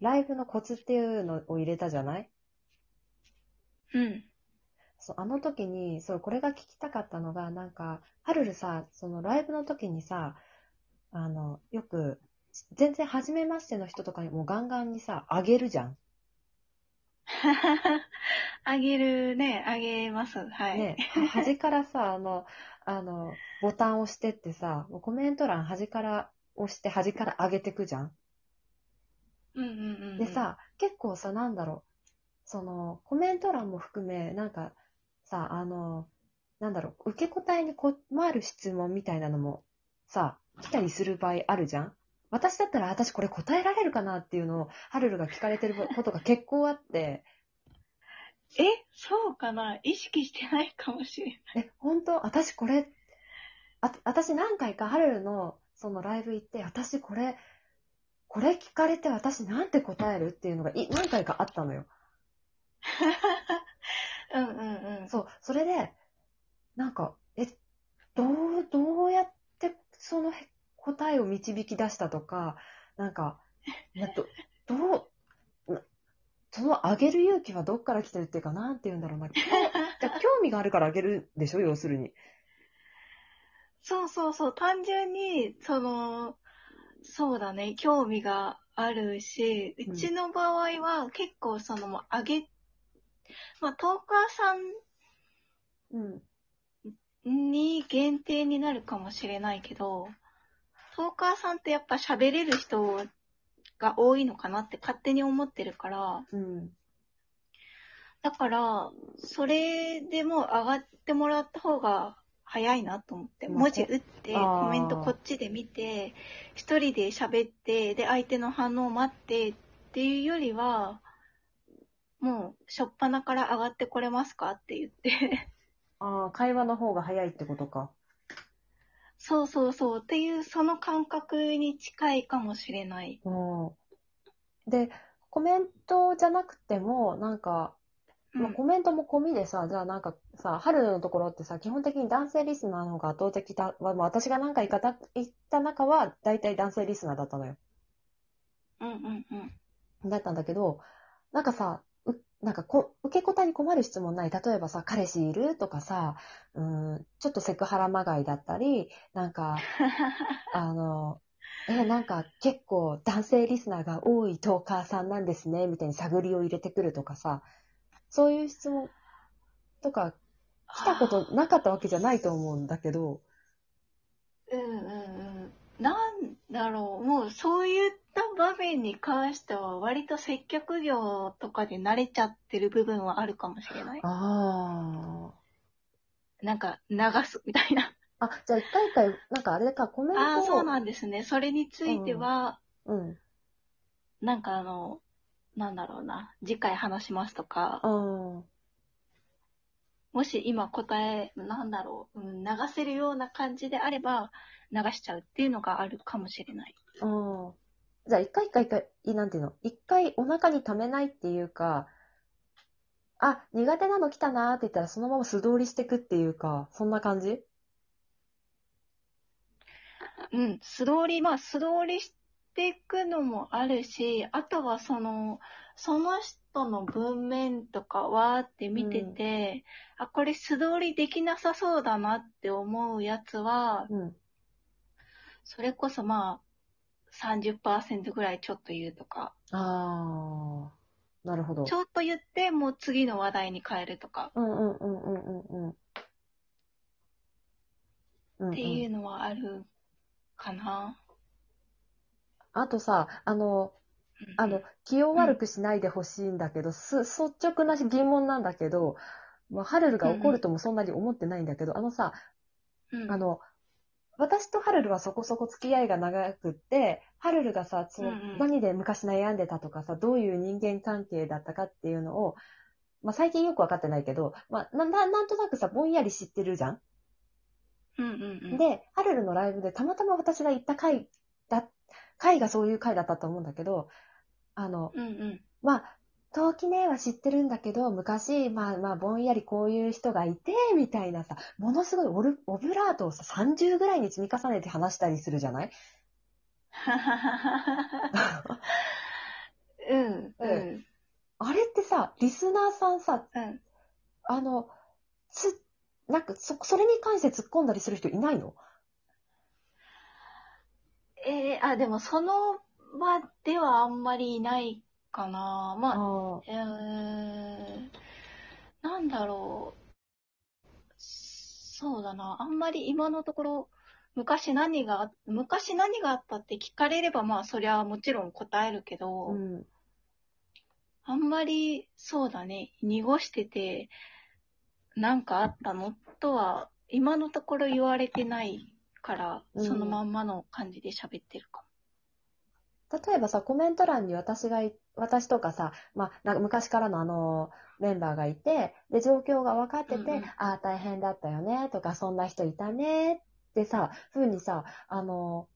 ライブのコツっていうのを入れたじゃない？うん。そう、あの時に、そう、これが聞きたかったのが、なんか、はるるさ、そのライブの時にさ、あの、よく、全然初めましての人とかにもうガンガンにさ、あげるじゃん。あげるね、あげます。はい。ね、は端からさ、あの、あの、ボタンを押してってさ、もうコメント欄端から押して端から上げてくじゃん。うんうんうんうん。でさ、結構さ、なんだろう、その、コメント欄も含め、なんか、さ、あの、なんだろう、受け答えに困る質問みたいなのも、さ、来たりする場合あるじゃん。私だったら、私これ答えられるかなっていうのを、はるるが聞かれてることが結構あって、え、そうかな。意識してないかもしれない。え、本当？私これ、あ、私何回かはるるの、そのライブ行って、私これ、これ聞かれて私なんて答えるっていうのがい何回かあったのよ。うんうんうん。そう、それで、なんか、え、どう、どうやってそのへ答えを導き出したとか、なんか、などどう、なそのあげる勇気はどっから来てるっていうか、なんて言うんだろうな。興じゃあ興味があるからあげるでしょ、要するに。そうそうそう、単純に、その、そうだね、興味があるし、うちの場合は結構その、あげ、まあ、トーカーさうん。んに限定になるかもしれないけど、トーカーさんってやっぱ喋れる人が多いのかなって勝手に思ってるから、うん。だから、それでもう上がってもらった方が早いなと思って、まあ文字打って、コメントこっちで見て、一人で喋って、で、相手の反応を待ってっていうよりは、もう、しょっぱなから上がってこれますかって言って、ああ、会話の方が早いってことか。そうそうそうっていう、その感覚に近いかもしれない。うん。で、コメントじゃなくても、なんか、まあ、うんコメントも込みでさ、じゃあなんかさ、春のところってさ、基本的に男性リスナーの方が圧倒的だ、まあ、私が何回かた言った中は、大体男性リスナーだったのよ。うんうんうん。だったんだけど、なんかさ、うなんかこ受け答えに困る質問ない？例えばさ、彼氏いる？とかさ、うーん、ちょっとセクハラまがいだったり、なんか、あの、え、なんか結構男性リスナーが多いトーカーさんなんですね、みたいに探りを入れてくるとかさ、そういう質問とか来たことなかったわけじゃないと思うんだけど、うんうんうん。なんだろう、もうそういった場面に関しては割と接客業とかで慣れちゃってる部分はあるかもしれない。あなんか流すみたいな。あ。あ、じゃあ一回一回、なんかあれか、コメントを。ああ、そうなんですね。それについては、うん。なんかあの、なんだろうな、次回話しますとか、うん。もし今答え、なんだろう、うん、流せるような感じであれば、流しちゃうっていうのがあるかもしれない。うん。じゃあ、一回一回一回、いなんていうの？一回お腹に溜めないっていうか、あ、苦手なの来たなーって言ったらそのまま素通りしてくっていうか、そんな感じ？うん、素通り、まあ素通りしていくのもあるし、あとはその、その人の文面とかわーって見てて、あ、これ素通りできなさそうだなって思うやつは、うん。それこそまあ、30%ぐらいちょっと言うとか、あー、なるほど。ちょっと言ってもう次の話題に変えるとかうんうんうんうんうんうん。うんうんっていうのはあるかな。あとさ、あの、うん。あの、気を悪くしないでほしいんだけど、す率直な疑問なんだけど、まあ、ハルルが怒るともそんなに思ってないんだけど、あのさ、うん。あの、私とハルルはそこそこ付き合いが長くって、ハルルがさ、そのうんうん。何で昔悩んでたとかさ、どういう人間関係だったかっていうのを、まあ最近よくわかってないけど、まあな、ななんとなくさ、ぼんやり知ってるじゃん？うんうんうん。で、ハルルのライブでたまたま私が行った回だ、回がそういう回だったと思うんだけど、あの、うんうん。まあ、陶器ねは知ってるんだけど、昔、まあまあ、ぼんやりこういう人がいて、みたいなさ、ものすごいオルオブラートをさ、30ぐらいに積み重ねて話したりするじゃない？うん、うん、あれってさ、リスナーさんさ、うん。あの、つ、なんか、そ、それに関して突っ込んだりする人いないの？えー、あ、でもその場ではあんまりいないかな。まあ、あえー、なんだろう。そうだな。あんまり今のところ、昔何があ、昔何があったって聞かれれば、まあ、そりゃもちろん答えるけど、うん。あんまり、そうだね、濁してて、なんかあったのとは、今のところ言われてないから、うん。そのまんまの感じで喋ってるか例えばさ、コメント欄に私がい、私とかさ、まあ、なんか昔からのあの、メンバーがいて、で、状況が分かってて、うんうん。ああ、大変だったよね、とか、そんな人いたね、ってさ、ふうにさ、あの、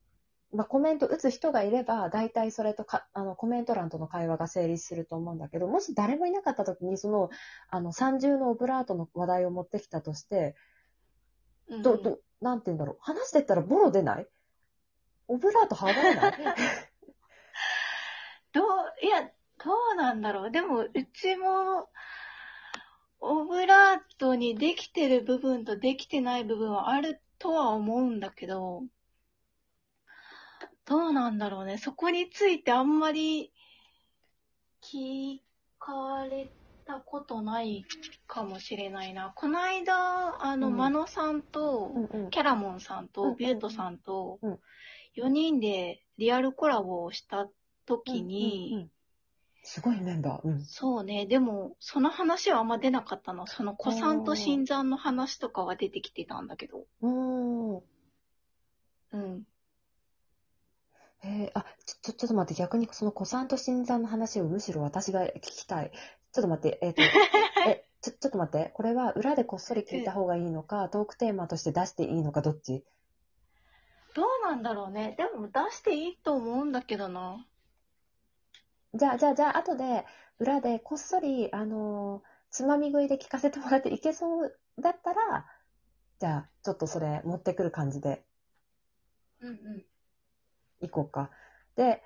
まあ、コメント打つ人がいれば、大体それとか、あの、コメント欄との会話が成立すると思うんだけど、もし誰もいなかった時に、その、あの、三重のオブラートの話題を持ってきたとして、ど、ど、なんて言うんだろう、話してったらボロ出ない？オブラート剥がれない？どう、いや、どうなんだろう。でも、うちも、オブラートにできてる部分とできてない部分はあるとは思うんだけど、どうなんだろうね。そこについてあんまり聞かれたことないかもしれないな。この間、あの、うんマノさんと、うんうんキャラモンさんうんと、ビュートさんとうん、4人でリアルコラボをした時うんうんうにん、すごいメンバー。うん。そうね、でも、その話はあんま出なかったの。その古参と新参の話とかは出てきてたんだけど。うん。えー、あ、ちょ、ちょ、ちょっと待って、逆にその古参と新参の話をむしろ私が聞きたい。ちょっと待って、えっ、と、え、ちょ、ちょっと待って、これは裏でこっそり聞いた方がいいのか、トークテーマとして出していいのか、どっち？どうなんだろうね。でも出していいと思うんだけどな。じゃあ、じゃあ、じゃあ、後で、裏でこっそり、あのーつまみ食いで聞かせてもらっていけそうだったら、じゃあ、ちょっとそれ持ってくる感じでうんうん。いこうか。で、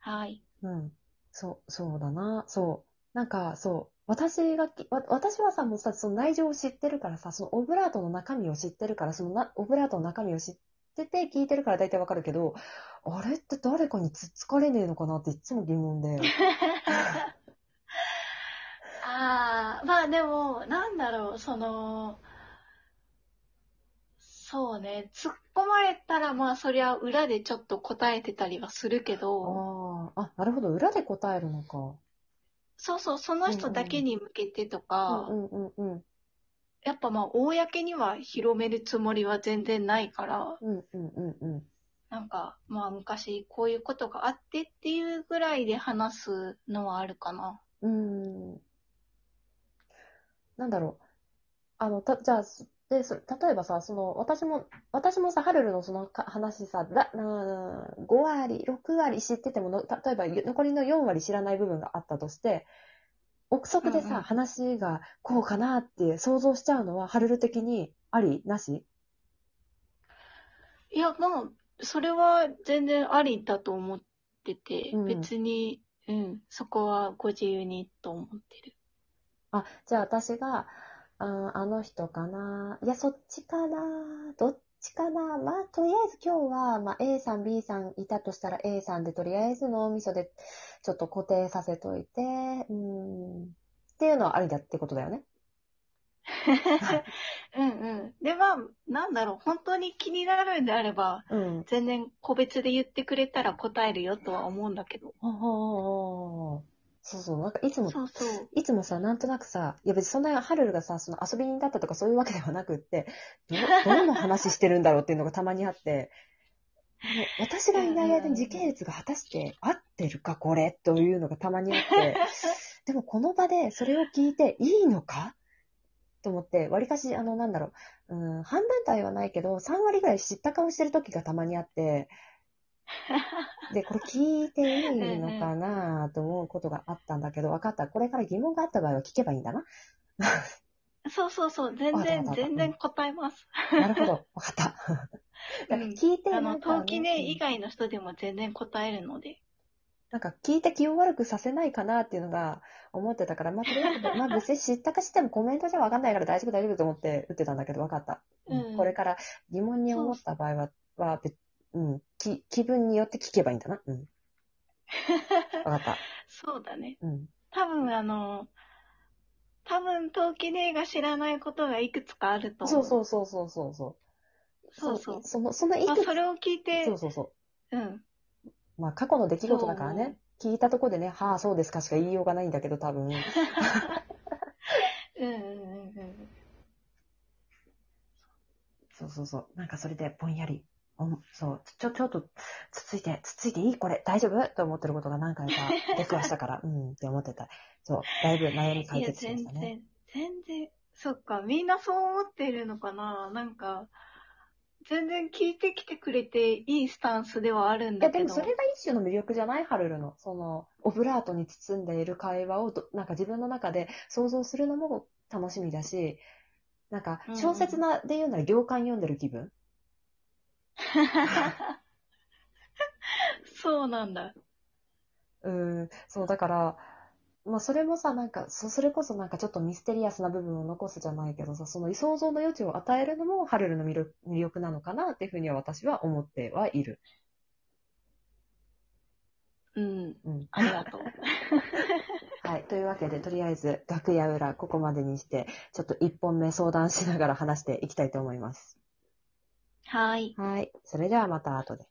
はい。うん。そう、そうだな。そう。なんか、そう。私がき、わ私はさ、もうさ、その内情を知ってるからさ、そのオブラートの中身を知ってるから、そのな、オブラートの中身を知ってて聞いてるから大体わかるけど、あれって誰かにつっつかれねえのかなっていつも疑問で。ああ、まあでも、なんだろう、その、そうね、突っ込まれたら、まあそりゃ裏でちょっと答えてたりはするけど、ああ、あ、なるほど。裏で答えるのか。そうそう、その人だけに向けてとか、うんうんうんうん。やっぱまあ、公には広めるつもりは全然ないから、うんうんうんうん。なんか、まあ昔こういうことがあってっていうぐらいで話すのはあるかな。うーん。なんだろう。あの、た、じゃあ、すで、そ例えばさ、その、私も、私もさ、ハルルのそのか話さ、だ、うーん、5割、6割知っててもの、例えば残りの4割知らない部分があったとして、憶測でさ、うんうん。話がこうかなって想像しちゃうのは、ハルル的にありなし？いや、まあ、それは全然ありだと思ってて、うん。別に、うん、そこはご自由にと思ってる。あ、じゃあ私が、あーあの人かな。いや、そっちかな。どっちかな。まあ、とりあえず今日は、まあ、A さん、B さんいたとしたら A さんで、とりあえず脳みそでちょっと固定させといて、うーん。っていうのはありだってことだよね。うんうん。で、まあ、なんだろう、本当に気になるんであれば、うん。全然個別で言ってくれたら答えるよとは思うんだけど。ほうほうほうほうそうそう。なんかいつも、そうそう。いつもさ、なんとなくさ、いや別にそんなハルルがさ、その遊び人だったとかそういうわけではなくって、ど、どの話してるんだろうっていうのがたまにあって、私がいない間に時系列が果たして合ってるか、これというのがたまにあって、でもこの場でそれを聞いていいのか？と思って、わりかし、あの、なんだろう、うん、半分体はないけど、3割ぐらい知った顔してる時がたまにあって、で、これ聞いていいのかなと思うことがあったんだけど、分かった。これから疑問があった場合は聞けばいいんだな。そうそうそう、全然、全然答えます。なるほど。分かった。だから聞いてあの、陶器ね以外の人でも全然答えるので。なんか聞いて気を悪くさせないかなっていうのが思ってたから、まあ、とりあえず、まあ別に知ったか知ってもコメントじゃわかんないから大丈夫大丈夫と思って打ってたんだけど、わかった。うんこれから疑問に思った場合は、は別うん、き気分によって聞けばいいんだな。うん。わかった。そうだね。うん。多分あの、多分、陶器姉が知らないことがいくつかあると思う。そうそうそうそうそうそう。そうその、そのいまあ、くつそれを聞いて、そうそうそう。うん。まあ過去の出来事だからね。聞いたとこでね、はあ、そうですかしか言いようがないんだけど、多分。うんうんうんうん。そうそうそう。なんかそれでぼんやり。そう。ちょ、ちょっと、つついて、つついていい？これ、大丈夫？と思ってることが何回か出くわしたから、うん、って思ってた。そう。だいぶ悩み解いや、決しま全したね。然、全然、そっか、みんなそう思ってるのかな？なんか、全然聞いてきてくれていいスタンスではあるんいや、だけど。でもそれが一種の魅力じゃない？ハルルの。その、オブラートに包んでいる会話をど、なんか自分の中で想像するのも楽しみだし、なんか小説な、で言うなら行間読んでる気分？そうなんだ。うん、そう、だから、まあそれもさ、なんか、そそれこそなんかちょっとミステリアスな部分を残すじゃないけどさ、その想像の余地を与えるのもハルルの魅力魅力なのかなっていうふうには私は思ってはいる。うん。うん。ありがとう。はい。というわけで、とりあえず、楽屋裏、ここまでにして、ちょっと一本目相談しながら話していきたいと思います。はい。はい。それではまた後で。